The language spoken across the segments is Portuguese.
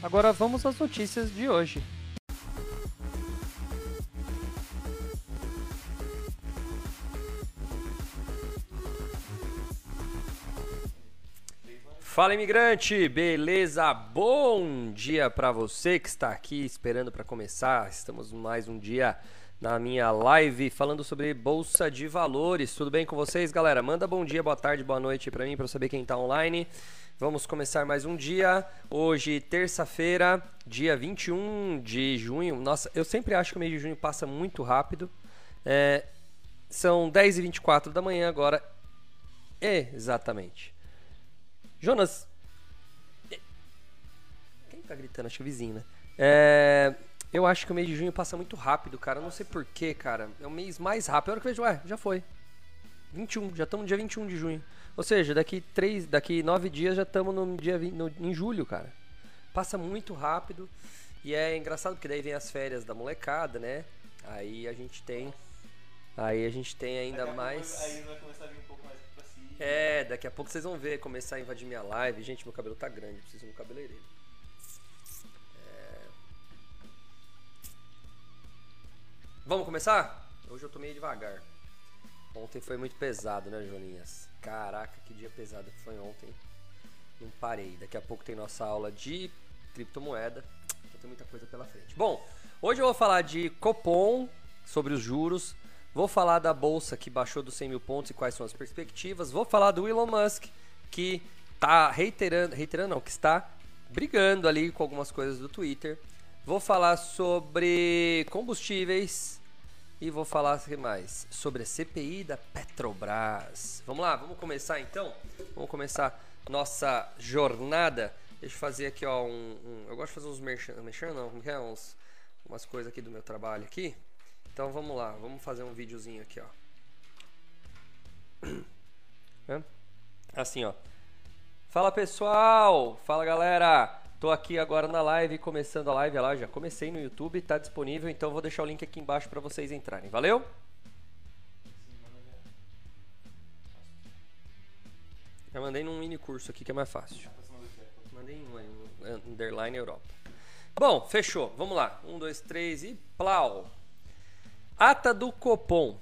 Agora vamos às notícias de hoje. Fala imigrante, beleza? Bom dia para você que está aqui esperando para começar. Estamos mais um dia na minha live falando sobre bolsa de valores. Tudo bem com vocês, galera? Manda bom dia, boa tarde, boa noite para mim para saber quem está online. Vamos começar mais um dia. Hoje, terça-feira, dia 21 de junho. Nossa, eu sempre acho que o mês de junho passa muito rápido. É, são 10h24 da manhã agora. Exatamente. Jonas. Quem tá gritando? Acho que é o vizinho, né? É, eu acho que o mês de junho passa muito rápido, cara. Eu não sei porquê, cara. É o mês mais rápido. A hora que eu vejo, ué, já foi. 21, já estamos no dia 21 de junho. Ou seja, daqui três, daqui nove dias já estamos no dia no, em julho, cara. Passa muito rápido. E é engraçado porque daí vem as férias da molecada, né? Aí a gente tem. Aí a gente tem ainda mais. Aí vai começar a vir um pouco mais pra cima. É, daqui a pouco vocês vão ver começar a invadir minha live. Gente, meu cabelo tá grande, preciso de um cabeleireiro. É... Vamos começar? Hoje eu tô meio devagar. Ontem foi muito pesado, né, Joninhas? Caraca, que dia pesado que foi ontem. Não parei. Daqui a pouco tem nossa aula de criptomoeda. Então tem muita coisa pela frente. Bom, hoje eu vou falar de Copom, sobre os juros. Vou falar da bolsa que baixou dos 100 mil pontos e quais são as perspectivas. Vou falar do Elon Musk, que está reiterando, reiterando não, que está brigando ali com algumas coisas do Twitter. Vou falar sobre combustíveis e vou falar mais sobre a CPI da Petrobras. Vamos lá, vamos começar então? Vamos começar nossa jornada. Deixa eu fazer aqui, ó, um, um eu gosto de fazer uns merchan, merchan não, como é? Uns, umas coisas aqui do meu trabalho aqui. Então vamos lá, vamos fazer um videozinho aqui, ó. Assim, ó. Fala pessoal, fala galera. Tô aqui agora na live, começando a live lá, já comecei no YouTube, tá disponível, então vou deixar o link aqui embaixo para vocês entrarem. Valeu? Já mandei num mini curso aqui que é mais fácil. Mandei em underline Europa. Bom, fechou. Vamos lá. Um, dois, três e plau. Ata do Copom.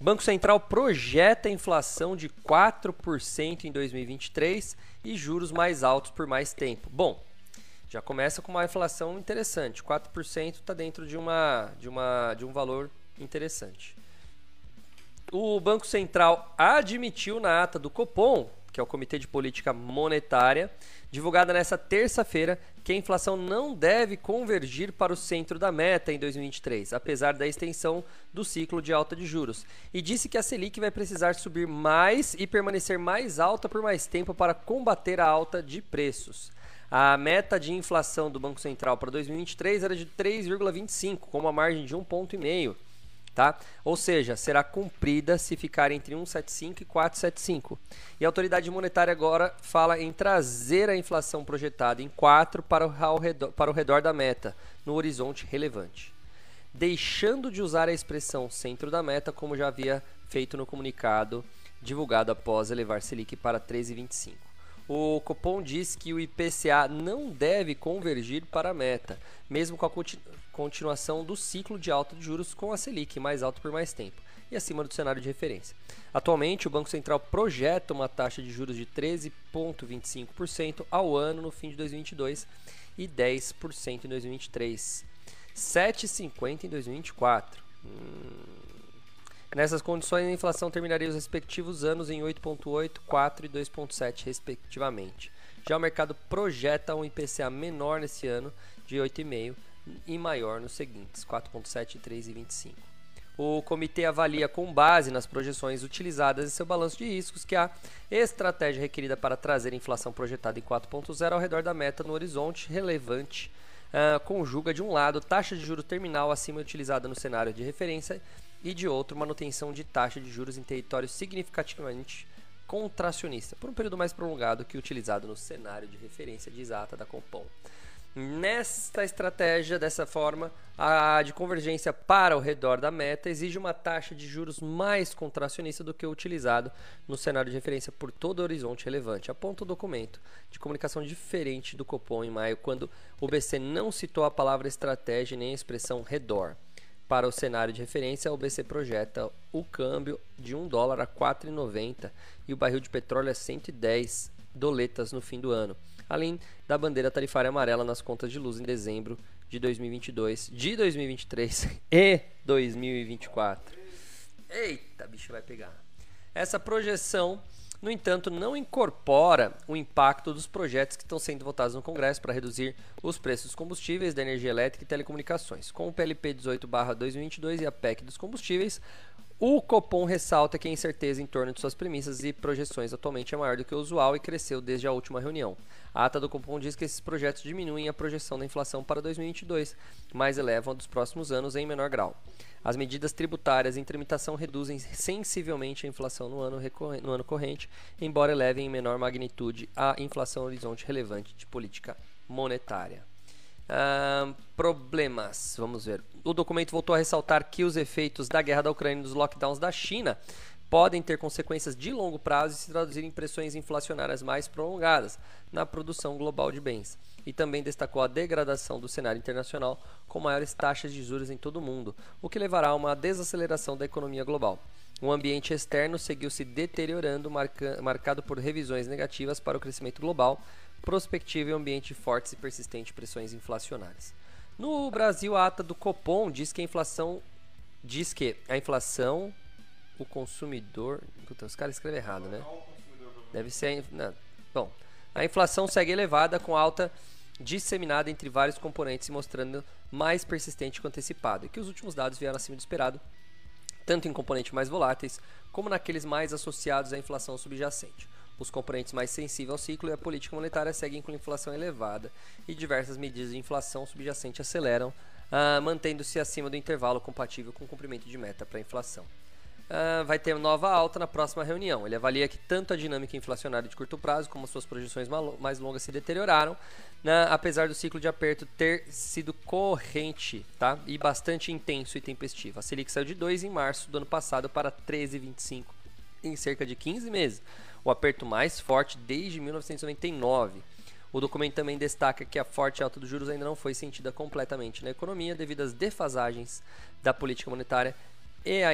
Banco Central projeta inflação de 4% em 2023 e juros mais altos por mais tempo. Bom, já começa com uma inflação interessante. 4% está dentro de, uma, de, uma, de um valor interessante. O Banco Central admitiu na ata do Copom, que é o Comitê de Política Monetária, divulgada nesta terça-feira, que a inflação não deve convergir para o centro da meta em 2023, apesar da extensão do ciclo de alta de juros, e disse que a Selic vai precisar subir mais e permanecer mais alta por mais tempo para combater a alta de preços. A meta de inflação do Banco Central para 2023 era de 3,25, com uma margem de 1,5 ponto. Tá? Ou seja, será cumprida se ficar entre 1,75 e 4,75. E a autoridade monetária agora fala em trazer a inflação projetada em 4 para o, redor, para o redor da meta, no horizonte relevante. Deixando de usar a expressão centro da meta, como já havia feito no comunicado divulgado após elevar Selic para 13,25 o Copom diz que o IPCA não deve convergir para a meta, mesmo com a continuação do ciclo de alta de juros com a Selic mais alto por mais tempo e acima do cenário de referência. Atualmente, o Banco Central projeta uma taxa de juros de 13,25% ao ano no fim de 2022 e 10% em 2023, 7,50% em 2024. Hum. Nessas condições, a inflação terminaria os respectivos anos em 8,8, 4 e 2,7, respectivamente. Já o mercado projeta um IPCA menor nesse ano, de 8,5, e maior nos seguintes, 4,7, 3 e 25. o comitê avalia com base nas projeções utilizadas em seu balanço de riscos que a estratégia requerida para trazer a inflação projetada em 4.0 ao redor da meta no horizonte relevante uh, conjuga de um lado taxa de juro terminal acima utilizada no cenário de referência e de outro manutenção de taxa de juros em território significativamente contracionista por um período mais prolongado que utilizado no cenário de referência de exata da Compom. Nesta estratégia, dessa forma, a de convergência para o redor da meta exige uma taxa de juros mais contracionista do que o utilizado no cenário de referência por todo o horizonte relevante. Aponta o documento de comunicação diferente do Copom em maio, quando o BC não citou a palavra estratégia nem a expressão redor. Para o cenário de referência, o BC projeta o câmbio de 1 dólar a 4,90 e o barril de petróleo a 110 doletas no fim do ano além da bandeira tarifária amarela nas contas de luz em dezembro de 2022, de 2023 e 2024. Eita, bicho vai pegar. Essa projeção, no entanto, não incorpora o impacto dos projetos que estão sendo votados no Congresso para reduzir os preços dos combustíveis, da energia elétrica e telecomunicações. Com o PLP 18/2022 e a PEC dos combustíveis, o Copom ressalta que a incerteza em torno de suas premissas e projeções atualmente é maior do que o usual e cresceu desde a última reunião. A ata do Copom diz que esses projetos diminuem a projeção da inflação para 2022, mas elevam a dos próximos anos em menor grau. As medidas tributárias em tramitação reduzem sensivelmente a inflação no ano, no ano corrente, embora elevem em menor magnitude a inflação horizonte relevante de política monetária. Uh, problemas, vamos ver. O documento voltou a ressaltar que os efeitos da guerra da Ucrânia e dos lockdowns da China podem ter consequências de longo prazo e se traduzir em pressões inflacionárias mais prolongadas na produção global de bens. E também destacou a degradação do cenário internacional com maiores taxas de juros em todo o mundo, o que levará a uma desaceleração da economia global. O ambiente externo seguiu se deteriorando, marca, marcado por revisões negativas para o crescimento global, prospectiva e ambiente fortes e persistentes pressões inflacionárias. No Brasil, a ata do Copom diz que a inflação diz que a inflação o consumidor, puta, os caras escrevem errado, né? Deve ser, não, bom, a inflação segue elevada com alta disseminada entre vários componentes e mostrando mais persistente que antecipado, e que os últimos dados vieram acima do esperado, tanto em componentes mais voláteis como naqueles mais associados à inflação subjacente. Os componentes mais sensíveis ao ciclo e a política monetária seguem com inflação elevada e diversas medidas de inflação subjacente aceleram, uh, mantendo-se acima do intervalo compatível com o cumprimento de meta para a inflação. Uh, vai ter nova alta na próxima reunião. Ele avalia que tanto a dinâmica inflacionária de curto prazo como suas projeções mais longas se deterioraram, né, apesar do ciclo de aperto ter sido corrente tá? e bastante intenso e tempestivo. A Selic saiu de 2 em março do ano passado para 13,25 em cerca de 15 meses o aperto mais forte desde 1999. O documento também destaca que a forte alta dos juros ainda não foi sentida completamente na economia devido às defasagens da política monetária e a...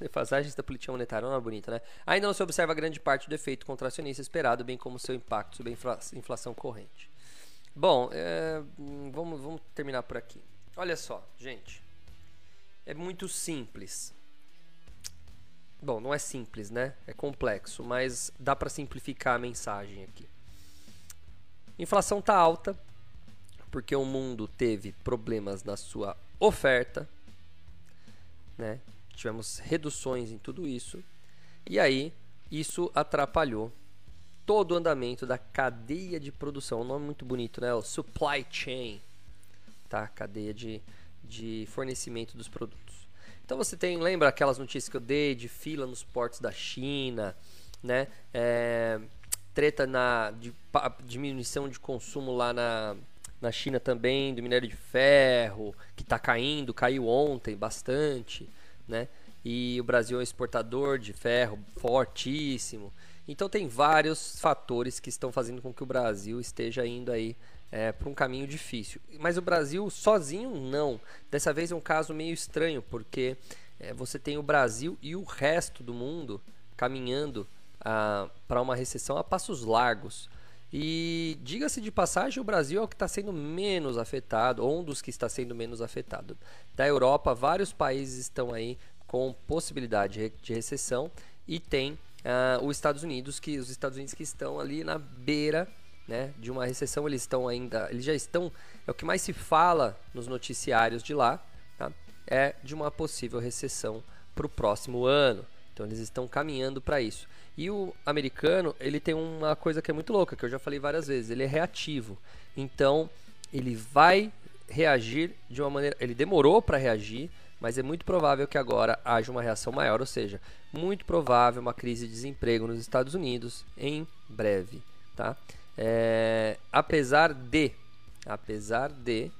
defasagens da política monetária, não é bonita, né? Ainda não se observa grande parte do efeito contracionista esperado, bem como seu impacto sobre a inflação corrente. Bom, é... vamos, vamos terminar por aqui. Olha só, gente. É muito simples. Bom, não é simples, né? É complexo, mas dá para simplificar a mensagem aqui. Inflação tá alta porque o mundo teve problemas na sua oferta, né? Tivemos reduções em tudo isso. E aí, isso atrapalhou todo o andamento da cadeia de produção. Um nome muito bonito, né? O supply chain, tá? Cadeia de, de fornecimento dos produtos. Então você tem, lembra aquelas notícias que eu dei de fila nos portos da China, né? É, treta na de, diminuição de consumo lá na, na China também do minério de ferro, que está caindo, caiu ontem bastante, né? E o Brasil é um exportador de ferro fortíssimo. Então tem vários fatores que estão fazendo com que o Brasil esteja indo aí é, para um caminho difícil. Mas o Brasil sozinho não. Dessa vez é um caso meio estranho, porque é, você tem o Brasil e o resto do mundo caminhando para uma recessão a passos largos. E diga-se de passagem, o Brasil é o que está sendo menos afetado, ou um dos que está sendo menos afetado. Da Europa, vários países estão aí com possibilidade de recessão e tem uh, os Estados Unidos, que os Estados Unidos que estão ali na beira né, de uma recessão, eles estão ainda, eles já estão, é o que mais se fala nos noticiários de lá, tá? é de uma possível recessão para o próximo ano. Então eles estão caminhando para isso. E o americano, ele tem uma coisa que é muito louca, que eu já falei várias vezes, ele é reativo. Então, ele vai reagir de uma maneira, ele demorou para reagir, mas é muito provável que agora haja uma reação maior, ou seja, muito provável uma crise de desemprego nos Estados Unidos em breve, tá? É, apesar de, apesar de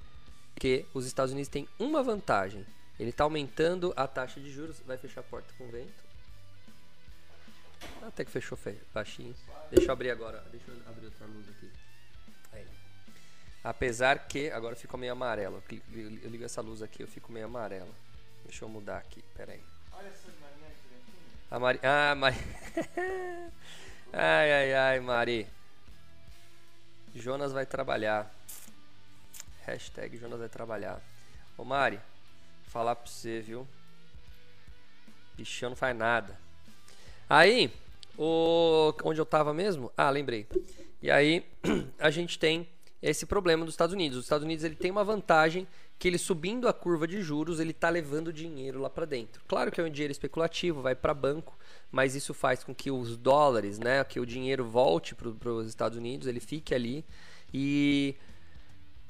que os Estados Unidos têm uma vantagem, ele está aumentando a taxa de juros, vai fechar a porta com vento. Até que fechou baixinho. Deixa eu abrir agora. Deixa eu abrir outra luz aqui. Aí. Apesar que. Agora ficou meio amarelo. Eu ligo essa luz aqui, eu fico meio amarelo. Deixa eu mudar aqui. Pera aí. Olha essa Marinha A Mari. Ah, Mari. ai, ai, ai, Mari. Jonas vai trabalhar. Hashtag Jonas vai trabalhar. Ô Mari, falar pra você, viu? Bichão não faz nada. Aí, o, onde eu tava mesmo? Ah, lembrei. E aí, a gente tem esse problema dos Estados Unidos. Os Estados Unidos ele tem uma vantagem que ele subindo a curva de juros, ele tá levando dinheiro lá para dentro. Claro que é um dinheiro especulativo, vai para banco, mas isso faz com que os dólares, né, que o dinheiro volte para os Estados Unidos, ele fique ali e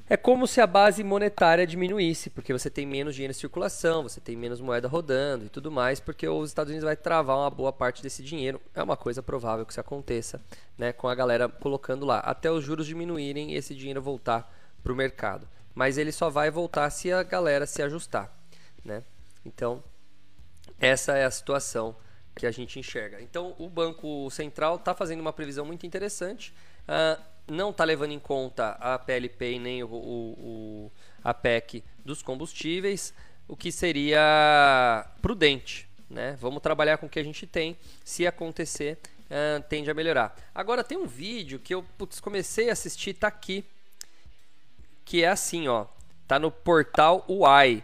é como se a base monetária diminuísse, porque você tem menos dinheiro em circulação, você tem menos moeda rodando e tudo mais, porque os Estados Unidos vai travar uma boa parte desse dinheiro. É uma coisa provável que isso aconteça, né, com a galera colocando lá, até os juros diminuírem e esse dinheiro voltar para o mercado. Mas ele só vai voltar se a galera se ajustar, né? Então, essa é a situação que a gente enxerga. Então, o Banco Central está fazendo uma previsão muito interessante. Uh, não está levando em conta a PLP e nem o, o, o, a PEC dos combustíveis, o que seria prudente. Né? Vamos trabalhar com o que a gente tem. Se acontecer, uh, tende a melhorar. Agora tem um vídeo que eu putz, comecei a assistir, tá aqui. Que é assim, ó. Tá no portal UAI.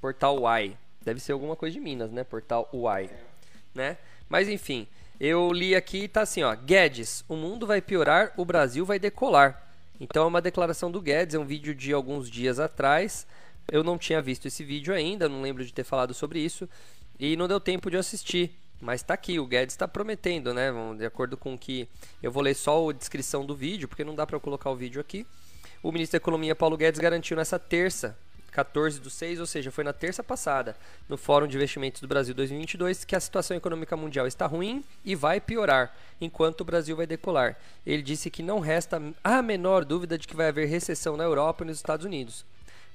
Portal UAI. Deve ser alguma coisa de Minas, né? Portal UAI. Né? Mas enfim, eu li aqui e tá assim, ó. Guedes, o mundo vai piorar, o Brasil vai decolar. Então é uma declaração do Guedes, é um vídeo de alguns dias atrás. Eu não tinha visto esse vídeo ainda, não lembro de ter falado sobre isso. E não deu tempo de assistir. Mas está aqui, o Guedes está prometendo, né? De acordo com que. Eu vou ler só a descrição do vídeo, porque não dá para colocar o vídeo aqui. O ministro da Economia, Paulo Guedes, garantiu nessa terça 14 do 6, ou seja, foi na terça passada, no Fórum de Investimentos do Brasil 2022, que a situação econômica mundial está ruim e vai piorar, enquanto o Brasil vai decolar. Ele disse que não resta a menor dúvida de que vai haver recessão na Europa e nos Estados Unidos.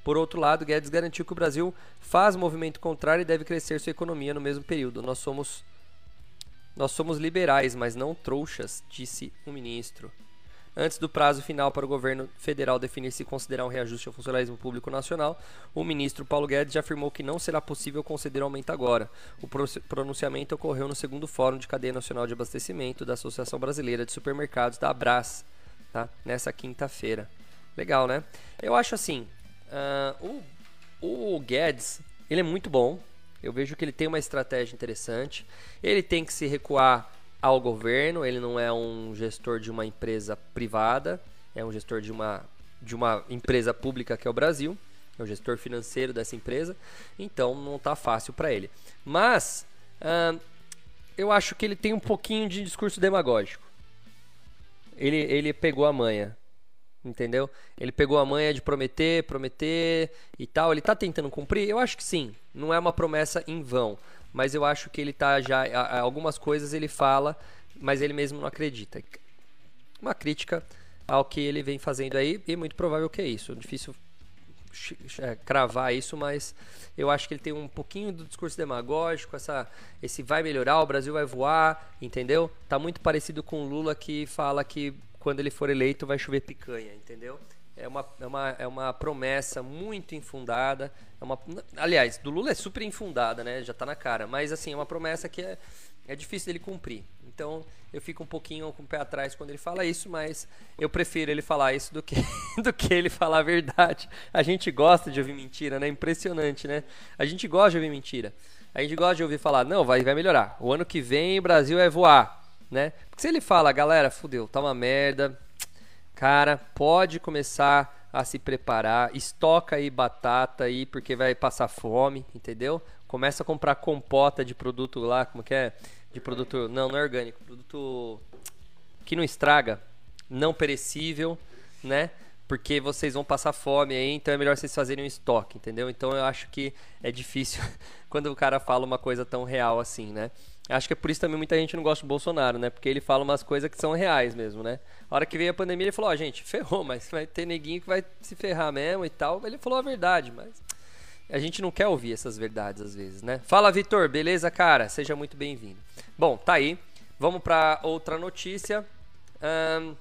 Por outro lado, Guedes garantiu que o Brasil faz movimento contrário e deve crescer sua economia no mesmo período. Nós somos nós somos liberais, mas não trouxas, disse o ministro. Antes do prazo final para o governo federal definir se considerar um reajuste ao funcionalismo público nacional, o ministro Paulo Guedes já afirmou que não será possível conceder aumento agora. O pronunciamento ocorreu no segundo Fórum de Cadeia Nacional de Abastecimento da Associação Brasileira de Supermercados, da Abras, tá? nessa quinta-feira. Legal, né? Eu acho assim, uh, o, o Guedes, ele é muito bom, eu vejo que ele tem uma estratégia interessante. Ele tem que se recuar ao governo, ele não é um gestor de uma empresa privada, é um gestor de uma, de uma empresa pública que é o Brasil, é o gestor financeiro dessa empresa, então não está fácil para ele. Mas eu acho que ele tem um pouquinho de discurso demagógico. Ele, ele pegou a manha, entendeu? Ele pegou a manha de prometer, prometer e tal. Ele está tentando cumprir? Eu acho que sim. Não é uma promessa em vão mas eu acho que ele tá já. Algumas coisas ele fala, mas ele mesmo não acredita. Uma crítica ao que ele vem fazendo aí, e muito provável que é isso. Difícil é, cravar isso, mas eu acho que ele tem um pouquinho do discurso demagógico, essa, esse vai melhorar, o Brasil vai voar, entendeu? Tá muito parecido com o Lula que fala que quando ele for eleito vai chover picanha, entendeu? É uma, é uma, é uma promessa muito infundada. É uma, aliás, do Lula é super infundada, né? Já está na cara. Mas, assim, é uma promessa que é, é difícil dele cumprir. Então, eu fico um pouquinho com o pé atrás quando ele fala isso, mas eu prefiro ele falar isso do que, do que ele falar a verdade. A gente gosta de ouvir mentira, né? Impressionante, né? A gente gosta de ouvir mentira. A gente gosta de ouvir falar, não, vai, vai melhorar. O ano que vem o Brasil vai voar, né? Porque se ele fala, galera, fudeu, tá uma merda, Cara, pode começar a se preparar, estoca aí batata aí porque vai passar fome, entendeu? Começa a comprar compota de produto lá, como que é? De produto, não, não é orgânico, produto que não estraga, não perecível, né? Porque vocês vão passar fome aí, então é melhor vocês fazerem um estoque, entendeu? Então eu acho que é difícil quando o cara fala uma coisa tão real assim, né? Acho que é por isso também muita gente não gosta do Bolsonaro, né? Porque ele fala umas coisas que são reais mesmo, né? A hora que veio a pandemia, ele falou: Ó, oh, gente, ferrou, mas vai ter neguinho que vai se ferrar mesmo e tal. Ele falou a verdade, mas a gente não quer ouvir essas verdades às vezes, né? Fala, Vitor, beleza, cara? Seja muito bem-vindo. Bom, tá aí. Vamos para outra notícia. Um...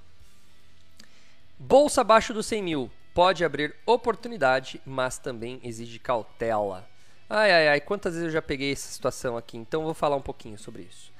Bolsa abaixo dos 100 mil pode abrir oportunidade, mas também exige cautela. Ai, ai, ai, quantas vezes eu já peguei essa situação aqui, então vou falar um pouquinho sobre isso.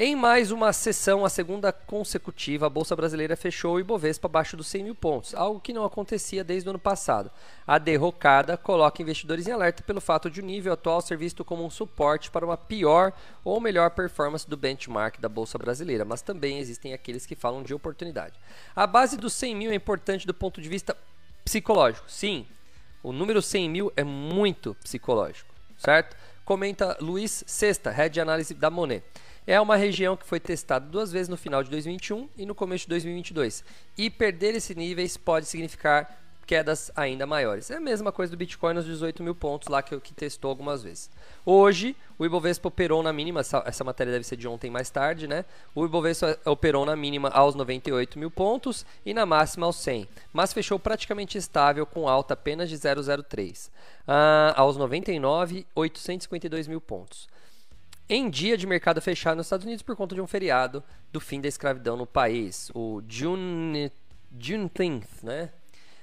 Em mais uma sessão, a segunda consecutiva, a Bolsa Brasileira fechou o Ibovespa abaixo dos 100 mil pontos, algo que não acontecia desde o ano passado. A derrocada coloca investidores em alerta pelo fato de o nível atual ser visto como um suporte para uma pior ou melhor performance do benchmark da Bolsa Brasileira, mas também existem aqueles que falam de oportunidade. A base dos 100 mil é importante do ponto de vista psicológico. Sim, o número 100 mil é muito psicológico, certo? Comenta Luiz Sexta, Head de Análise da Monet. É uma região que foi testada duas vezes no final de 2021 e no começo de 2022. E perder esses níveis pode significar quedas ainda maiores. É a mesma coisa do Bitcoin nos 18 mil pontos lá que, que testou algumas vezes. Hoje, o Ibovespa operou na mínima, essa, essa, matéria deve ser de ontem mais tarde, né? O Ibovespa operou na mínima aos 98 mil pontos e na máxima aos 100, mas fechou praticamente estável com alta apenas de 0,03, uh, ah, aos 99,852 mil pontos. Em dia de mercado fechado nos Estados Unidos por conta de um feriado do fim da escravidão no país, o June, Juneteenth, né?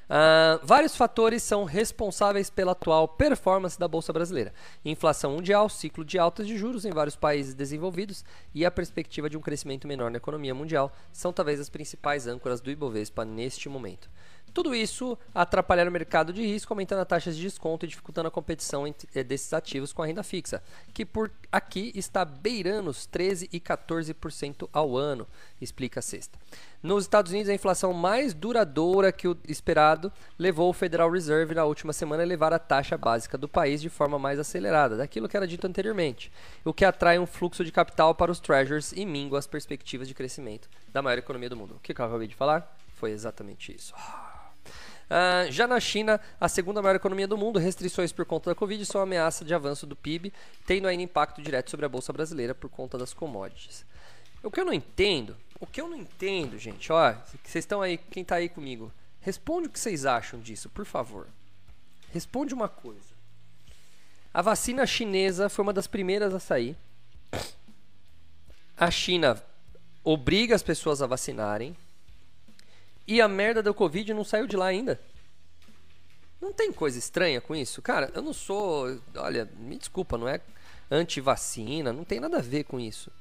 Uh, vários fatores são responsáveis pela atual performance da Bolsa Brasileira. Inflação mundial, ciclo de altas de juros em vários países desenvolvidos e a perspectiva de um crescimento menor na economia mundial são talvez as principais âncoras do Ibovespa neste momento. Tudo isso atrapalhar o mercado de risco, aumentando as taxas de desconto e dificultando a competição eh, desses ativos com a renda fixa, que por aqui está beirando os 13% e 14% ao ano, explica a sexta. Nos Estados Unidos, a inflação mais duradoura que o esperado levou o Federal Reserve na última semana a elevar a taxa básica do país de forma mais acelerada, daquilo que era dito anteriormente, o que atrai um fluxo de capital para os treasures e mingua as perspectivas de crescimento da maior economia do mundo. O que eu acabei de falar? Foi exatamente isso. Uh, já na China, a segunda maior economia do mundo, restrições por conta da Covid são ameaça de avanço do PIB, tendo ainda impacto direto sobre a Bolsa Brasileira por conta das commodities. O que eu não entendo, o que eu não entendo, gente, ó, vocês estão aí, quem está aí comigo, responde o que vocês acham disso, por favor. Responde uma coisa. A vacina chinesa foi uma das primeiras a sair. A China obriga as pessoas a vacinarem. E a merda do Covid não saiu de lá ainda. Não tem coisa estranha com isso? Cara, eu não sou. Olha, me desculpa, não é anti-vacina, não tem nada a ver com isso.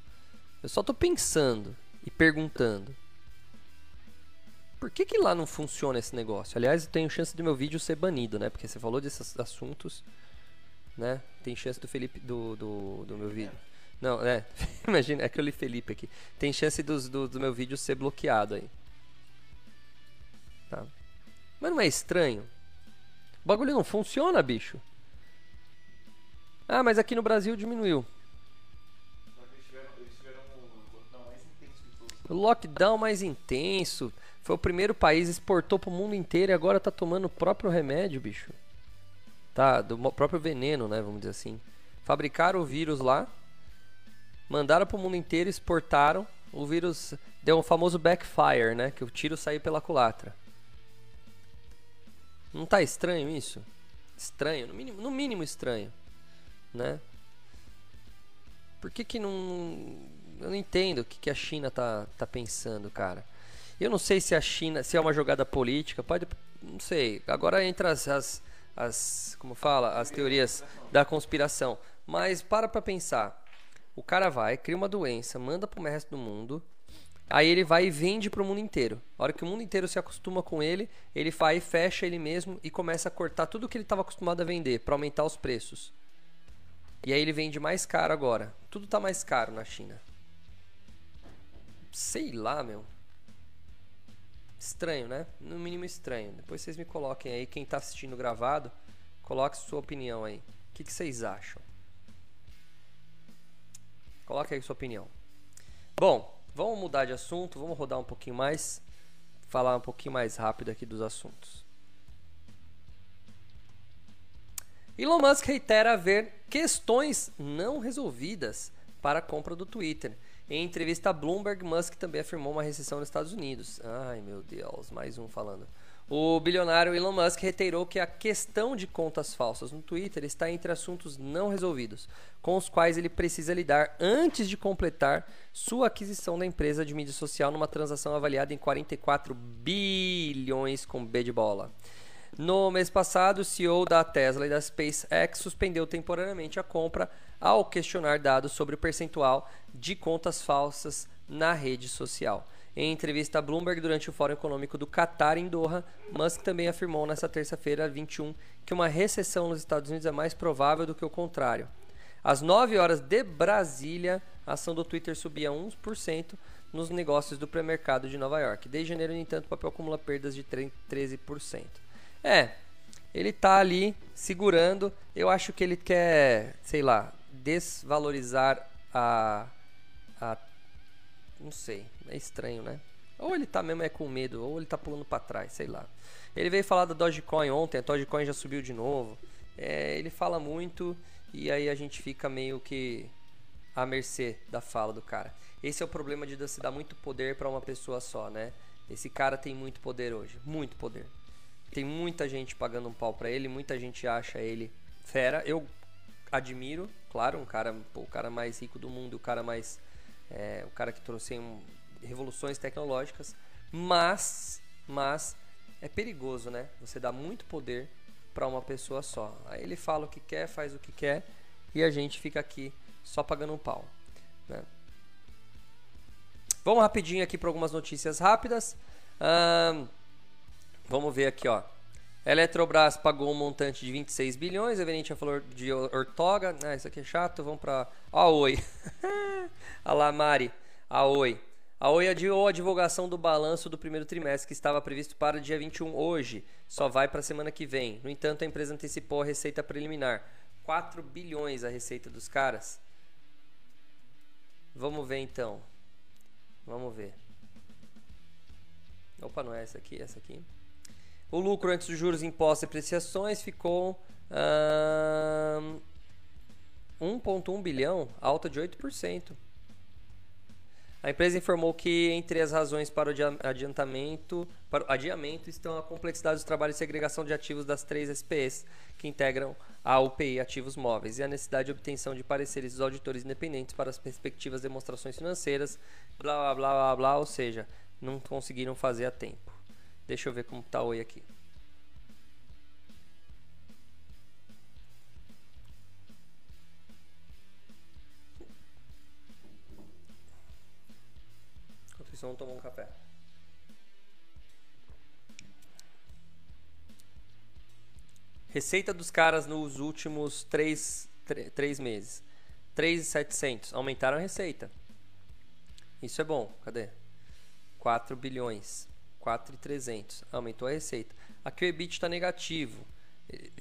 Eu só tô pensando e perguntando. Por que, que lá não funciona esse negócio? Aliás, eu tenho chance do meu vídeo ser banido, né? Porque você falou desses assuntos, né? Tem chance do Felipe do, do, do meu vídeo. Não, é. Imagina, é que eu li Felipe aqui. Tem chance dos, do, do meu vídeo ser bloqueado aí. Tá? Mas não é estranho? O bagulho não funciona, bicho. Ah, mas aqui no Brasil diminuiu. O lockdown mais intenso. Foi o primeiro país, exportou pro mundo inteiro e agora tá tomando o próprio remédio, bicho. Tá, do próprio veneno, né? Vamos dizer assim. Fabricaram o vírus lá, mandaram pro mundo inteiro, exportaram. O vírus deu um famoso backfire, né? Que o tiro saiu pela culatra. Não tá estranho isso? Estranho, no mínimo, no mínimo estranho, né? Por que que não... Eu não entendo o que, que a China tá, tá pensando, cara. Eu não sei se a China, se é uma jogada política, pode, não sei. Agora entra as, as, as como fala, as teorias da conspiração. Mas para pra pensar. O cara vai, cria uma doença, manda pro resto do mundo, Aí ele vai e vende para o mundo inteiro. A hora que o mundo inteiro se acostuma com ele, ele vai, fecha ele mesmo e começa a cortar tudo que ele estava acostumado a vender para aumentar os preços. E aí ele vende mais caro agora. Tudo está mais caro na China. Sei lá, meu. Estranho, né? No mínimo estranho. Depois vocês me coloquem aí, quem está assistindo gravado, coloque sua opinião aí. O que, que vocês acham? Coloque aí sua opinião. Bom, vamos mudar de assunto, vamos rodar um pouquinho mais, falar um pouquinho mais rápido aqui dos assuntos. Elon Musk reitera haver questões não resolvidas para a compra do Twitter. Em entrevista a Bloomberg, Musk também afirmou uma recessão nos Estados Unidos. Ai meu Deus, mais um falando. O bilionário Elon Musk reiterou que a questão de contas falsas no Twitter está entre assuntos não resolvidos, com os quais ele precisa lidar antes de completar sua aquisição da empresa de mídia social numa transação avaliada em 44 bilhões com B de bola. No mês passado, o CEO da Tesla e da SpaceX suspendeu temporariamente a compra ao questionar dados sobre o percentual de contas falsas na rede social. Em entrevista a Bloomberg durante o Fórum Econômico do Qatar em Doha, Musk também afirmou nesta terça-feira, 21, que uma recessão nos Estados Unidos é mais provável do que o contrário. Às 9 horas de Brasília, a ação do Twitter subia 1% nos negócios do pré-mercado de Nova York. Desde janeiro, no entanto, o papel acumula perdas de 13%. É, ele está ali segurando. Eu acho que ele quer, sei lá, desvalorizar a, a não sei, é estranho, né? Ou ele tá mesmo é com medo, ou ele tá pulando para trás, sei lá. Ele veio falar da Dogecoin ontem, a Dogecoin já subiu de novo. É, ele fala muito e aí a gente fica meio que à mercê da fala do cara. Esse é o problema de se dar muito poder para uma pessoa só, né? Esse cara tem muito poder hoje, muito poder. Tem muita gente pagando um pau para ele, muita gente acha ele fera. Eu admiro, claro, um cara, pô, o cara mais rico do mundo, o cara mais é, o cara que trouxe um, revoluções tecnológicas, mas, mas é perigoso, né? Você dá muito poder para uma pessoa só. Aí ele fala o que quer, faz o que quer e a gente fica aqui só pagando um pau. Né? Vamos rapidinho aqui para algumas notícias rápidas. vamos ver aqui, ó. Eletrobras pagou um montante de 26 bilhões, a já falou de Ortoga, ah, isso aqui é chato, vamos para a Oi. Olha lá, Mari, a Oi. A Oi adiou a divulgação do balanço do primeiro trimestre, que estava previsto para o dia 21 hoje, só vai para a semana que vem. No entanto, a empresa antecipou a receita preliminar. 4 bilhões a receita dos caras. Vamos ver então. Vamos ver. Opa, não é essa aqui, essa aqui. O lucro antes dos juros, impostos e preciações ficou hum, 1,1 bilhão, alta de 8%. A empresa informou que entre as razões para o adiantamento, para o adiamento estão a complexidade dos trabalhos de segregação de ativos das três SPs que integram a UPI Ativos Móveis e a necessidade de obtenção de pareceres dos auditores independentes para as perspectivas de demonstrações financeiras, blá blá blá blá, blá ou seja, não conseguiram fazer a tempo. Deixa eu ver como está Oi aqui. Enquanto isso, vamos tomar um café. Receita dos caras nos últimos 3, 3, meses. 3,700. Aumentaram a receita. Isso é bom. Cadê? 4 bilhões. 4,300. Aumentou a receita. Aqui o EBIT está negativo.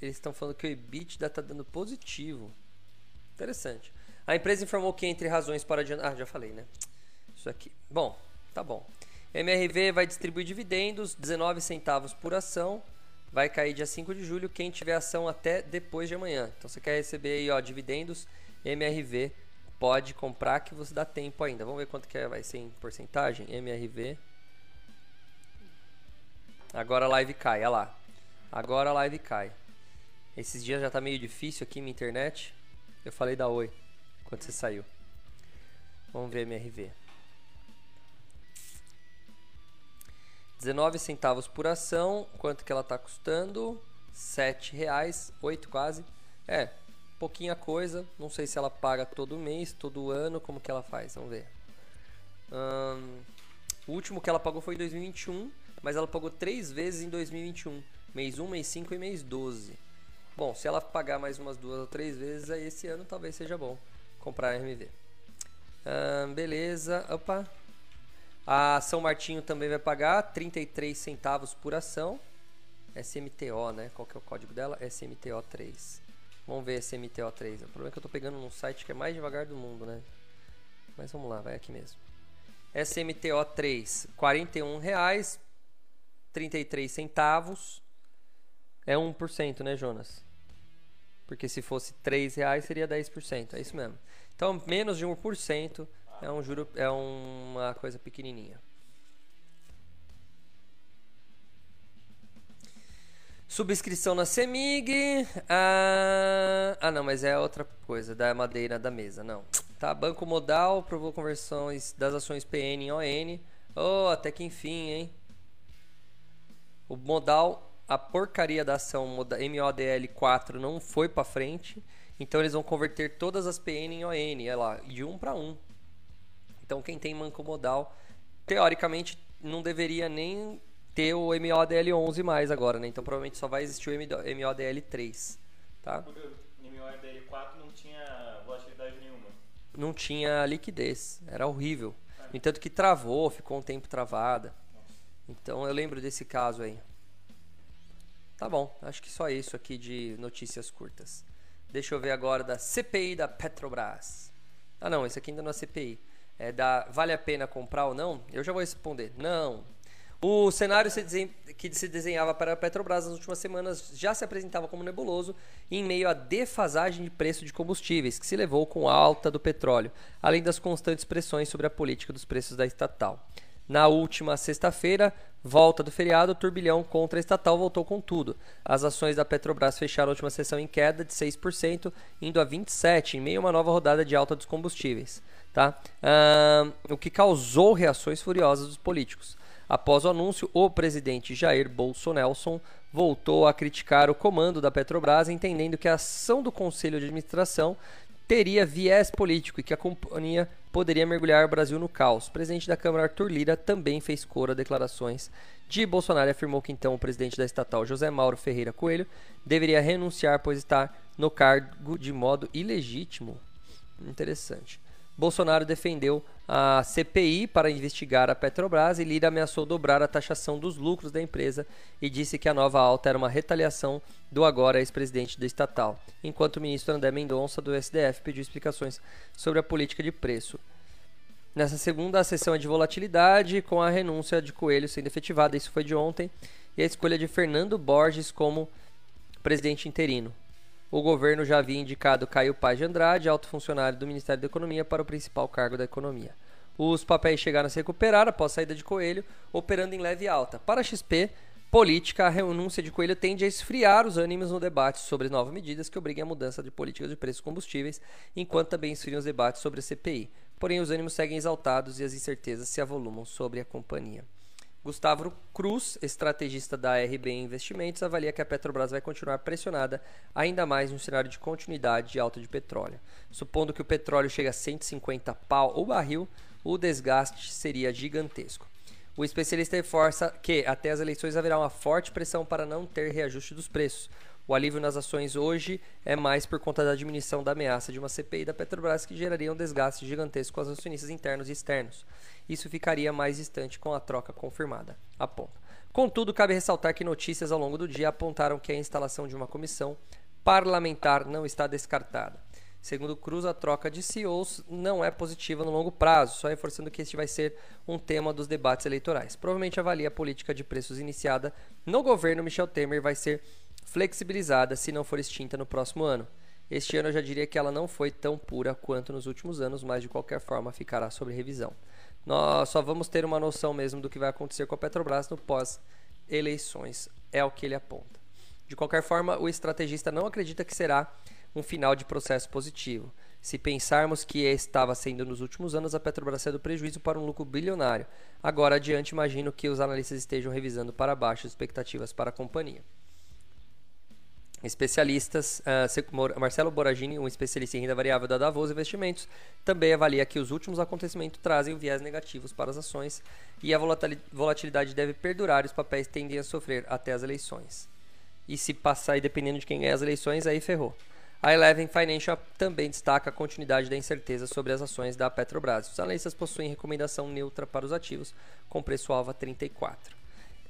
Eles estão falando que o EBITDA está dando positivo. Interessante. A empresa informou que entre razões para adiantar... Ah, já falei, né? Isso aqui. Bom, tá bom. MRV vai distribuir dividendos, 19 centavos por ação. Vai cair dia 5 de julho. Quem tiver ação até depois de amanhã. Então você quer receber aí, ó, dividendos, MRV pode comprar que você dá tempo ainda. Vamos ver quanto que é, vai ser em porcentagem. MRV Agora a live cai, olha lá. Agora a live cai. Esses dias já tá meio difícil aqui minha internet. Eu falei da Oi quando você saiu. Vamos ver MRV. 19 centavos por ação. Quanto que ela tá custando? 7 reais, 8 quase. É, pouquinha coisa. Não sei se ela paga todo mês, todo ano, como que ela faz. Vamos ver. Hum, o último que ela pagou foi em 2021 mas ela pagou três vezes em 2021, mês 1, mês 5 e mês 12. Bom, se ela pagar mais umas duas ou três vezes, aí esse ano talvez seja bom comprar a MV. Ah, beleza, opa. A São Martinho também vai pagar 33 centavos por ação. SMTO, né? Qual que é o código dela? SMTO3. Vamos ver SMTO3. O problema é que eu estou pegando num site que é mais devagar do mundo, né? Mas vamos lá, vai aqui mesmo. SMTO3, R$ reais 33 centavos. É 1%, né, Jonas? Porque se fosse R$ reais seria 10%, é isso mesmo. Então, menos de 1% é um juro é uma coisa pequenininha. Subscrição na Semig. Ah, ah, não, mas é outra coisa, da madeira da mesa, não. Tá, Banco Modal provou conversões das ações PN em ON. Oh, até que enfim, hein? O Modal, a porcaria da ação MODL4 não foi para frente. Então eles vão converter todas as PN em ON, olha lá, de um para um. Então quem tem Banco Modal, teoricamente, não deveria nem ter o MODL11 mais agora, né? Então provavelmente só vai existir o MODL3, tá? O MODL4 não tinha volatilidade nenhuma. Não tinha liquidez, era horrível. É. No entanto que travou, ficou um tempo travada. Então eu lembro desse caso aí. Tá bom, acho que só isso aqui de notícias curtas. Deixa eu ver agora da CPI da Petrobras. Ah não, esse aqui ainda não é CPI. É da vale a pena comprar ou não? Eu já vou responder. Não, o cenário que se desenhava para a Petrobras nas últimas semanas já se apresentava como nebuloso em meio à defasagem de preço de combustíveis, que se levou com a alta do petróleo, além das constantes pressões sobre a política dos preços da estatal. Na última sexta-feira, volta do feriado, o turbilhão contra a estatal voltou com tudo. As ações da Petrobras fecharam a última sessão em queda de 6%, indo a 27%, em meio a uma nova rodada de alta dos combustíveis. Tá? o que causou reações furiosas dos políticos. Após o anúncio, o presidente Jair Bolsonaro voltou a criticar o comando da Petrobras, entendendo que a ação do conselho de administração teria viés político e que a companhia poderia mergulhar o Brasil no caos. O presidente da Câmara, Arthur Lira, também fez cor a declarações de Bolsonaro e afirmou que então o presidente da estatal, José Mauro Ferreira Coelho, deveria renunciar, pois está no cargo de modo ilegítimo. Interessante. Bolsonaro defendeu a CPI para investigar a Petrobras e Lira ameaçou dobrar a taxação dos lucros da empresa e disse que a nova alta era uma retaliação do agora ex-presidente da estatal, enquanto o ministro André Mendonça do SDF pediu explicações sobre a política de preço. Nessa segunda, a sessão é de volatilidade, com a renúncia de Coelho sendo efetivada, isso foi de ontem, e a escolha de Fernando Borges como presidente interino o governo já havia indicado Caio Paz de Andrade, alto funcionário do Ministério da Economia, para o principal cargo da economia. Os papéis chegaram a se recuperar após a saída de Coelho, operando em leve alta. Para a XP, política, a renúncia de Coelho tende a esfriar os ânimos no debate sobre novas medidas que obriguem a mudança de políticas de preços combustíveis, enquanto também esfriam os debates sobre a CPI. Porém, os ânimos seguem exaltados e as incertezas se avolumam sobre a companhia. Gustavo Cruz, estrategista da RB Investimentos, avalia que a Petrobras vai continuar pressionada ainda mais um cenário de continuidade de alta de petróleo. Supondo que o petróleo chegue a 150 pau o barril, o desgaste seria gigantesco. O especialista reforça que até as eleições haverá uma forte pressão para não ter reajuste dos preços, o alívio nas ações hoje é mais por conta da diminuição da ameaça de uma CPI da Petrobras que geraria um desgaste gigantesco com os acionistas internos e externos. Isso ficaria mais distante com a troca confirmada. Aponta. Contudo, cabe ressaltar que notícias ao longo do dia apontaram que a instalação de uma comissão parlamentar não está descartada. Segundo Cruz, a troca de CEOs não é positiva no longo prazo, só reforçando que este vai ser um tema dos debates eleitorais. Provavelmente avalia a política de preços iniciada no governo Michel Temer vai ser flexibilizada se não for extinta no próximo ano. Este ano eu já diria que ela não foi tão pura quanto nos últimos anos, mas de qualquer forma ficará sob revisão. Nós só vamos ter uma noção mesmo do que vai acontecer com a Petrobras no pós-eleições, é o que ele aponta. De qualquer forma, o estrategista não acredita que será um final de processo positivo. Se pensarmos que estava sendo nos últimos anos, a Petrobras saiu do prejuízo para um lucro bilionário. Agora adiante, imagino que os analistas estejam revisando para baixo as expectativas para a companhia. Especialistas, uh, Marcelo Boragini, um especialista em renda variável da Davos Investimentos, também avalia que os últimos acontecimentos trazem viés negativos para as ações e a volatilidade deve perdurar e os papéis tendem a sofrer até as eleições. E se passar, e dependendo de quem ganhar as eleições, aí ferrou. A Eleven Financial também destaca a continuidade da incerteza sobre as ações da Petrobras. Os analistas possuem recomendação neutra para os ativos, com preço-alvo a 34.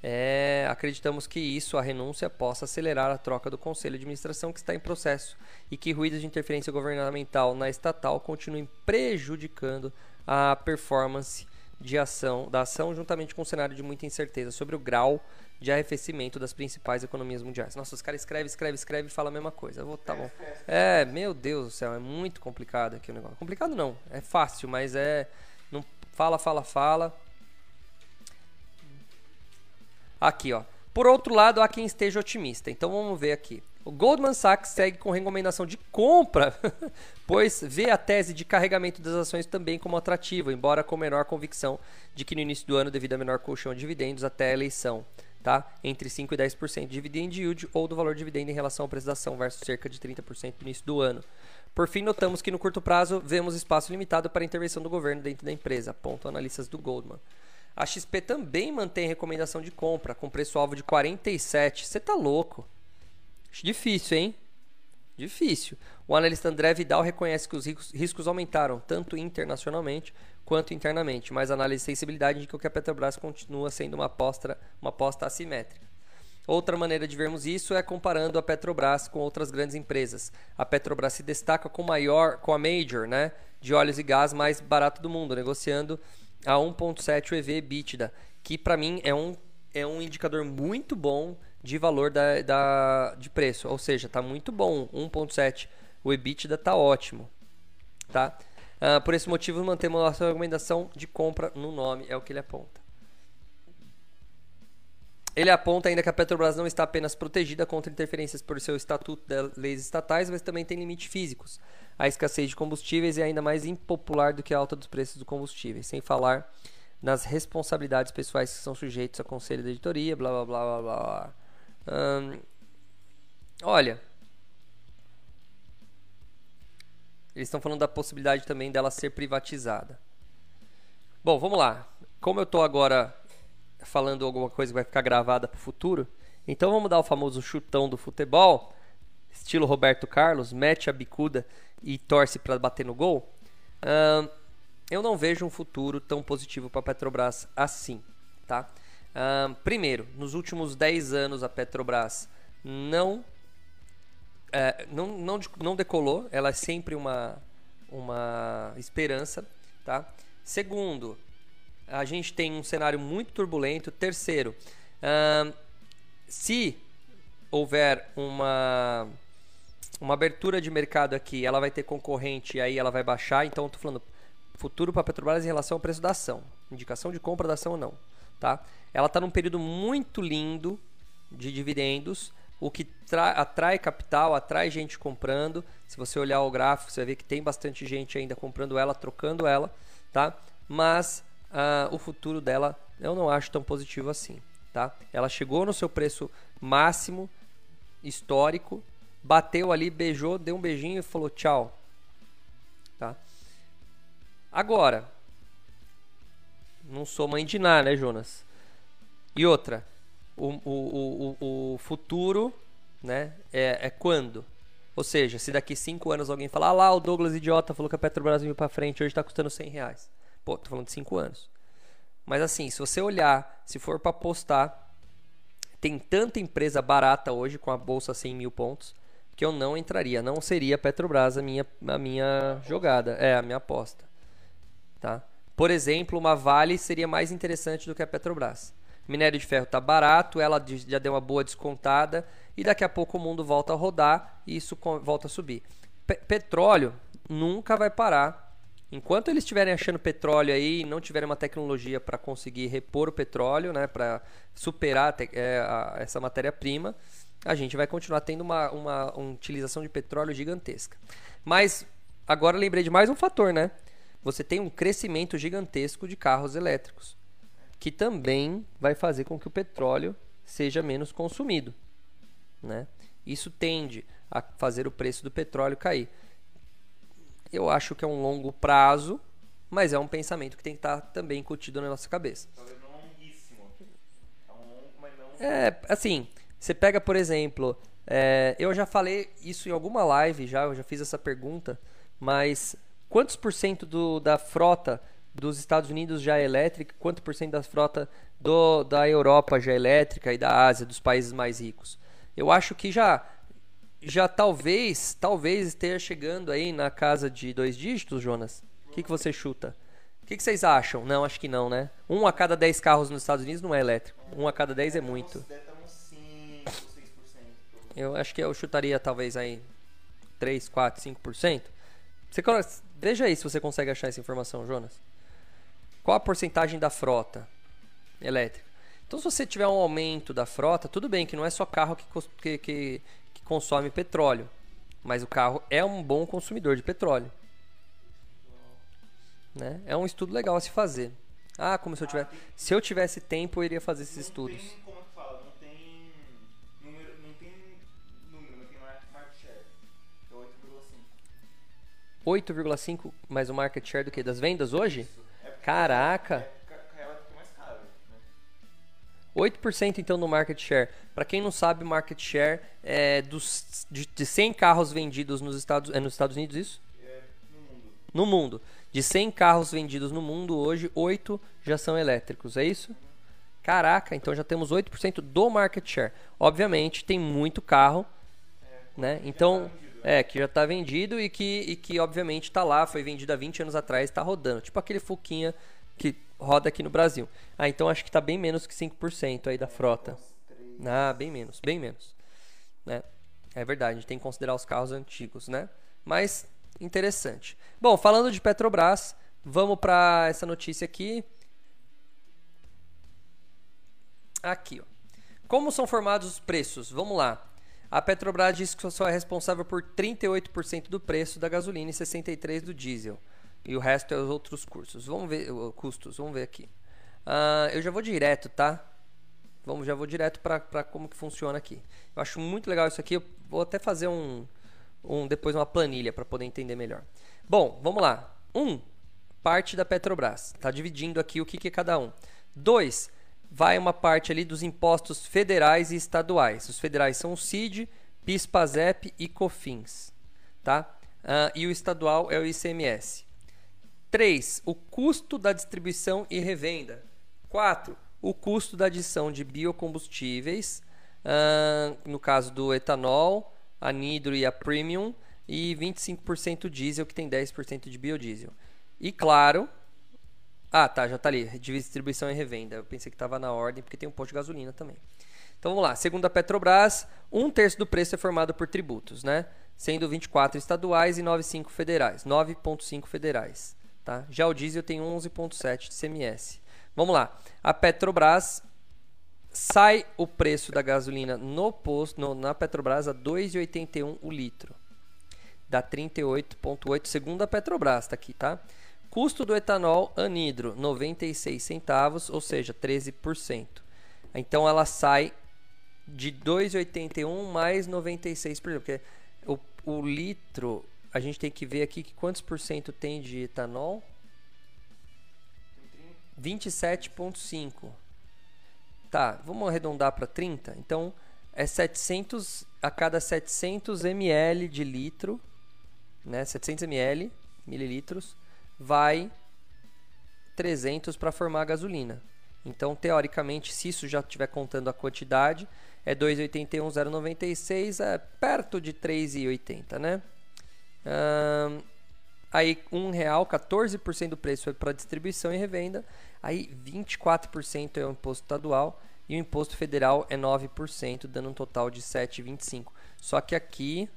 É, acreditamos que isso, a renúncia, possa acelerar a troca do Conselho de Administração que está em processo e que ruídos de interferência governamental na estatal continuem prejudicando a performance de ação da ação, juntamente com um cenário de muita incerteza sobre o grau de arrefecimento das principais economias mundiais. Nossa, os caras escrevem, escrevem, escrevem e falam a mesma coisa. Vou, tá bom. É, meu Deus do céu, é muito complicado aqui o negócio. Complicado não, é fácil, mas é. Não fala, fala, fala. Aqui, ó. Por outro lado, há quem esteja otimista. Então vamos ver aqui. O Goldman Sachs segue com recomendação de compra, pois vê a tese de carregamento das ações também como atrativa, embora com menor convicção de que no início do ano, devido a menor colchão de dividendos até a eleição tá? entre 5% e 10% de dividend yield ou do valor de dividendo em relação à preço da ação versus cerca de 30% no início do ano. Por fim, notamos que no curto prazo vemos espaço limitado para intervenção do governo dentro da empresa, apontam analistas do Goldman. A XP também mantém recomendação de compra, com preço-alvo de 47. Você tá louco? Difícil, hein? Difícil. O analista André Vidal reconhece que os riscos aumentaram, tanto internacionalmente quanto internamente, mas a análise de sensibilidade indica que a Petrobras continua sendo uma aposta, uma aposta assimétrica. Outra maneira de vermos isso é comparando a Petrobras com outras grandes empresas. A Petrobras se destaca com, maior, com a Major né, de óleos e gás mais barato do mundo, negociando a 1.7 o EV EBITDA, que para mim é um, é um indicador muito bom de valor da, da, de preço. Ou seja, está muito bom. 1.7 o EBITDA está ótimo. Tá? Uh, por esse motivo, mantemos nossa recomendação de compra no nome, é o que ele aponta. Ele aponta ainda que a Petrobras não está apenas protegida contra interferências por seu estatuto de leis estatais, mas também tem limites físicos. A escassez de combustíveis é ainda mais impopular do que a alta dos preços dos combustíveis, sem falar nas responsabilidades pessoais que são sujeitos a conselho de editoria, blá blá blá blá blá. Hum, olha, Eles estão falando da possibilidade também dela ser privatizada. Bom, vamos lá. Como eu estou agora falando alguma coisa que vai ficar gravada para o futuro, então vamos dar o famoso chutão do futebol, estilo Roberto Carlos, mete a bicuda e torce para bater no gol. Uh, eu não vejo um futuro tão positivo para a Petrobras assim, tá? Uh, primeiro, nos últimos 10 anos a Petrobras não é, não, não, não decolou, ela é sempre uma, uma esperança. Tá? Segundo, a gente tem um cenário muito turbulento. Terceiro, se houver uma, uma abertura de mercado aqui, ela vai ter concorrente e aí ela vai baixar. Então, estou falando futuro para a Petrobras em relação ao preço da ação. Indicação de compra da ação ou não. Tá? Ela está num período muito lindo de dividendos o que atrai capital, atrai gente comprando. Se você olhar o gráfico, você vai ver que tem bastante gente ainda comprando ela, trocando ela, tá? Mas uh, o futuro dela eu não acho tão positivo assim, tá? Ela chegou no seu preço máximo histórico, bateu ali, beijou, deu um beijinho e falou tchau, tá? Agora, não sou mãe de nada, né, Jonas? E outra, o, o, o, o futuro né, é, é quando? Ou seja, se daqui 5 anos alguém falar, ah lá, o Douglas idiota falou que a Petrobras veio para frente, hoje está custando 100 reais. Pô, tô falando de 5 anos. Mas assim, se você olhar, se for para apostar, tem tanta empresa barata hoje com a bolsa 100 mil pontos que eu não entraria. Não seria Petrobras a minha, a minha jogada, é a minha aposta. Tá? Por exemplo, uma Vale seria mais interessante do que a Petrobras minério de ferro está barato, ela já deu uma boa descontada e daqui a pouco o mundo volta a rodar e isso volta a subir. P petróleo nunca vai parar. Enquanto eles estiverem achando petróleo aí e não tiverem uma tecnologia para conseguir repor o petróleo, né, para superar é, a, essa matéria-prima, a gente vai continuar tendo uma, uma, uma utilização de petróleo gigantesca. Mas agora lembrei de mais um fator, né? Você tem um crescimento gigantesco de carros elétricos que também vai fazer com que o petróleo seja menos consumido. Né? Isso tende a fazer o preço do petróleo cair. Eu acho que é um longo prazo, mas é um pensamento que tem que estar também incutido na nossa cabeça. Talvez não longuíssimo. É, um longo, mas não... é assim, você pega, por exemplo, É, eu já falei isso em alguma live já, eu já fiz essa pergunta, mas quantos por cento da frota dos Estados Unidos já é elétrica? Quanto por cento da frota do, da Europa já é elétrica e da Ásia, dos países mais ricos? Eu acho que já já talvez, talvez esteja chegando aí na casa de dois dígitos, Jonas. O que, que você chuta? O que, que vocês acham? Não, acho que não, né? Um a cada dez carros nos Estados Unidos não é elétrico. Um a cada dez é muito. Eu acho que eu chutaria talvez aí 3, 4, 5%. Você, veja aí se você consegue achar essa informação, Jonas. Qual a porcentagem da frota elétrica? Então, se você tiver um aumento da frota, tudo bem que não é só carro que, que- que consome petróleo, mas o carro é um bom consumidor de petróleo. Né? É um estudo legal a se fazer. Ah, como se eu tivesse, se eu tivesse tempo, eu iria fazer esses estudos. 8,5. 8,5 mais o market share do que das vendas hoje? É Caraca. É, ca- ca- ela fica mais cara, né? 8% então no market share. Para quem não sabe, market share é dos de, de 100 carros vendidos nos Estados é nos Estados Unidos isso? É, no mundo. No mundo. De 100 carros vendidos no mundo hoje, 8 já são elétricos, é isso? Caraca, então já temos 8% do market share. Obviamente tem muito carro, né? Então, é, que já está vendido e que, e que obviamente está lá, foi vendido há 20 anos atrás, está rodando. Tipo aquele Fuquinha que roda aqui no Brasil. Ah, então acho que está bem menos que 5% aí da frota. Ah, bem menos, bem menos. Né? É verdade, a gente tem que considerar os carros antigos, né? Mas interessante. Bom, falando de Petrobras, vamos para essa notícia aqui. Aqui, ó. Como são formados os preços? Vamos lá. A Petrobras diz que só é responsável por 38% do preço da gasolina e 63% do diesel. E o resto é os outros cursos. Vamos ver, custos, vamos ver aqui. Ah, eu já vou direto, tá? Vamos, já vou direto para como que funciona aqui. Eu acho muito legal isso aqui. Eu vou até fazer um, um depois uma planilha para poder entender melhor. Bom, vamos lá. Um, parte da Petrobras. Está dividindo aqui o que, que é cada um. Dois, vai uma parte ali dos impostos federais e estaduais. Os federais são o CID, PIS, PASEP e COFINS. Tá? Ah, e o estadual é o ICMS. 3. O custo da distribuição e revenda. 4. O custo da adição de biocombustíveis, ah, no caso do etanol, a nitro e a premium, e 25% diesel, que tem 10% de biodiesel. E claro. Ah, tá, já tá ali. Distribuição e revenda. Eu pensei que estava na ordem, porque tem um posto de gasolina também. Então vamos lá. Segundo a Petrobras, um terço do preço é formado por tributos, né? Sendo 24 estaduais e 9,5 federais. 9,5 federais. Tá? Já o diesel tem 11,7 de CMS. Vamos lá. A Petrobras sai o preço da gasolina no posto, no- na Petrobras a 2,81 o litro. Dá 38,8 segundo a Petrobras, tá aqui, tá? Custo do etanol anidro 96 centavos, ou seja, 13%. Então ela sai de 2,81 mais 96 por porque o, o litro a gente tem que ver aqui que quantos por cento tem de etanol? 27,5. Tá, vamos arredondar para 30. Então é 700 a cada 700 ml de litro, né? 700 ml, mililitros, vai 300 para formar a gasolina. Então, teoricamente, se isso já estiver contando a quantidade, é 2,81,096, é perto de 3,80, né? Ahn, aí, um real, 14% do preço é para distribuição e revenda. Aí, 24% é o imposto estadual e o imposto federal é 9%, dando um total de 7,25. Só que aqui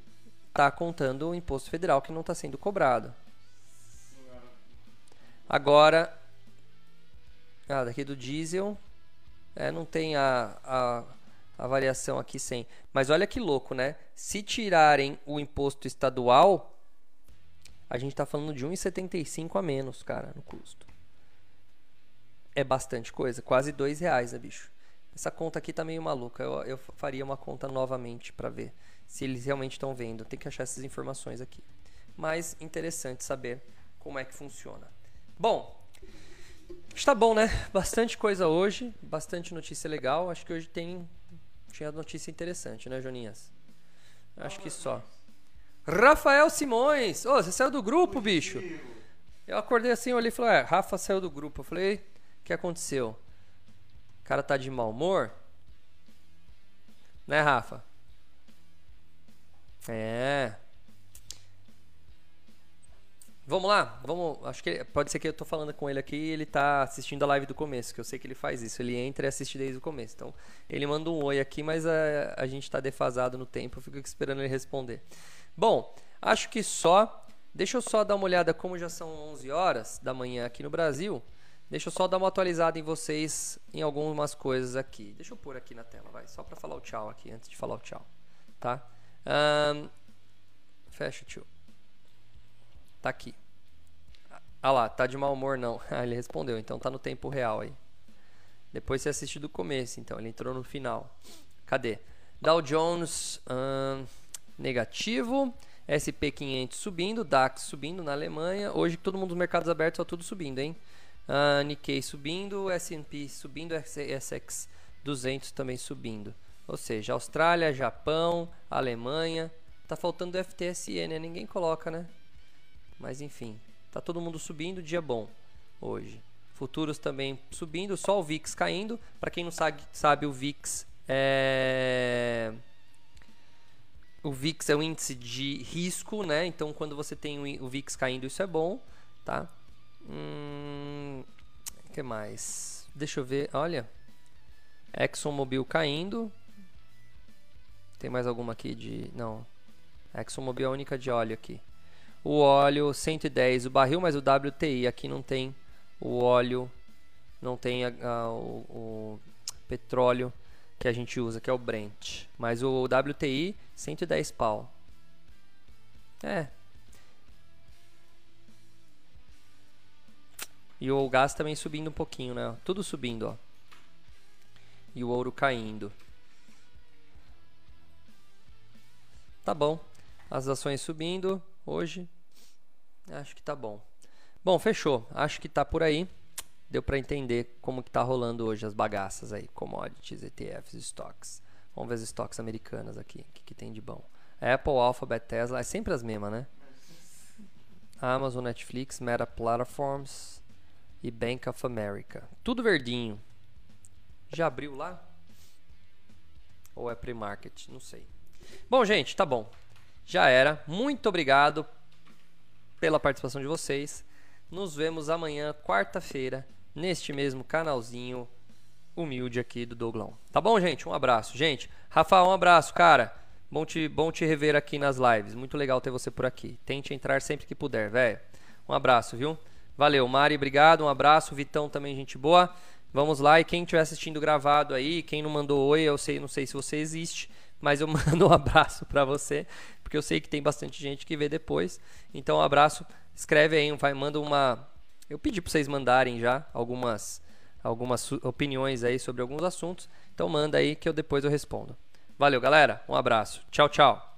está contando o imposto federal que não está sendo cobrado. Agora, ah, daqui do diesel, é, não tem a, a, a variação aqui sem. Mas olha que louco, né? Se tirarem o imposto estadual, a gente está falando de 1,75 a menos, cara, no custo. É bastante coisa, quase dois reais, né, bicho? Essa conta aqui tá meio maluca. Eu, eu faria uma conta novamente para ver se eles realmente estão vendo. Tem que achar essas informações aqui. Mas interessante saber como é que funciona. Bom, está bom, né? Bastante coisa hoje, bastante notícia legal. Acho que hoje tem tinha notícia interessante, né, Joninhas? Acho que só. Rafael Simões. Ô, você saiu do grupo, bicho? Eu acordei assim, olhei e falei, é, Rafa saiu do grupo. Eu falei, o que aconteceu? O cara tá de mau humor? Né, Rafa? É. Vamos lá, vamos. Acho que pode ser que eu tô falando com ele aqui e ele tá assistindo a live do começo, que eu sei que ele faz isso. Ele entra e assiste desde o começo. Então, ele manda um oi aqui, mas a, a gente tá defasado no tempo, eu fico esperando ele responder. Bom, acho que só. Deixa eu só dar uma olhada como já são 11 horas da manhã aqui no Brasil. Deixa eu só dar uma atualizada em vocês em algumas coisas aqui. Deixa eu pôr aqui na tela, vai, só para falar o tchau aqui antes de falar o tchau, tá? Um, fecha, tio. Tá aqui. Ah lá, tá de mau humor não. Ah, ele respondeu, então tá no tempo real aí. Depois você assiste do começo, então. Ele entrou no final. Cadê? Dow Jones negativo. SP500 subindo. DAX subindo na Alemanha. Hoje todo mundo nos mercados abertos tá tudo subindo, hein? Uh, Nikkei subindo. S&P subindo. SX 200 também subindo. Ou seja, Austrália, Japão, Alemanha. Tá faltando o FTSE, né? Ninguém coloca, né? Mas enfim, tá todo mundo subindo, dia bom hoje. Futuros também subindo, só o VIX caindo. Para quem não sabe, sabe o VIX é o VIX é um índice de risco, né? Então quando você tem o VIX caindo, isso é bom, tá? Hum, que mais? Deixa eu ver, olha. ExxonMobil caindo. Tem mais alguma aqui de, não. ExxonMobil é a única de óleo aqui o óleo 110 o barril, mas o WTI aqui não tem o óleo, não tem a, a, o, o, petróleo que a gente usa, que é o Brent. Mas o WTI 110 pau. É. E o gás também subindo um pouquinho, né? Tudo subindo, ó. E o ouro caindo. Tá bom. As ações subindo hoje. Acho que tá bom. Bom, fechou. Acho que tá por aí. Deu para entender como que tá rolando hoje as bagaças aí, commodities, ETFs, stocks. Vamos ver as stocks americanas aqui, o que, que tem de bom. Apple, Alphabet, Tesla, é sempre as mesmas, né? Amazon, Netflix, Meta Platforms e Bank of America. Tudo verdinho. Já abriu lá? Ou é pre-market? Não sei. Bom, gente, tá bom. Já era. Muito obrigado pela participação de vocês. Nos vemos amanhã, quarta-feira, neste mesmo canalzinho humilde aqui do Douglão. Tá bom, gente? Um abraço. Gente, Rafa, um abraço, cara. Bom te, bom te rever aqui nas lives. Muito legal ter você por aqui. Tente entrar sempre que puder, velho. Um abraço, viu? Valeu, Mari, obrigado. Um abraço. Vitão também, gente boa. Vamos lá. E quem estiver assistindo gravado aí, quem não mandou oi, eu sei, não sei se você existe mas eu mando um abraço para você, porque eu sei que tem bastante gente que vê depois. Então, um abraço, escreve aí, vai, manda uma. Eu pedi para vocês mandarem já algumas algumas opiniões aí sobre alguns assuntos. Então manda aí que eu depois eu respondo. Valeu, galera. Um abraço. Tchau, tchau.